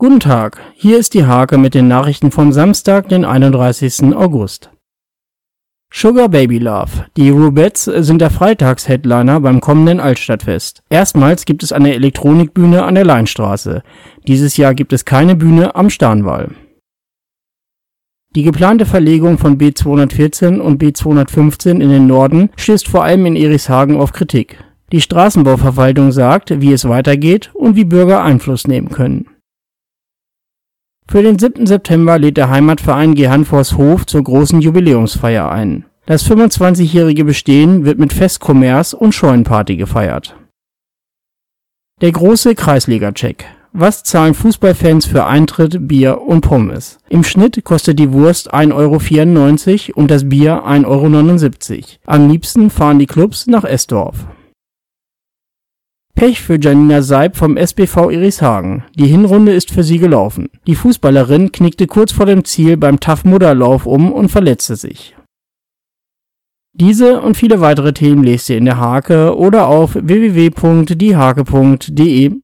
Guten Tag, hier ist die Hake mit den Nachrichten vom Samstag, den 31. August. Sugar Baby Love. Die Rubettes sind der Freitags-Headliner beim kommenden Altstadtfest. Erstmals gibt es eine Elektronikbühne an der Leinstraße. Dieses Jahr gibt es keine Bühne am Starnwall. Die geplante Verlegung von B214 und B215 in den Norden stößt vor allem in Erichshagen auf Kritik. Die Straßenbauverwaltung sagt, wie es weitergeht und wie Bürger Einfluss nehmen können. Für den 7. September lädt der Heimatverein Gehanfors Hof zur großen Jubiläumsfeier ein. Das 25-jährige Bestehen wird mit Festkommers und Scheunenparty gefeiert. Der große Kreisliga-Check. Was zahlen Fußballfans für Eintritt, Bier und Pommes? Im Schnitt kostet die Wurst 1,94 Euro und das Bier 1,79 Euro. Am liebsten fahren die Clubs nach Esdorf. Pech für Janina Seib vom SBV Irishagen. Die Hinrunde ist für sie gelaufen. Die Fußballerin knickte kurz vor dem Ziel beim TAF-Mudderlauf um und verletzte sich. Diese und viele weitere Themen lest ihr in der Hake oder auf www.diehake.de.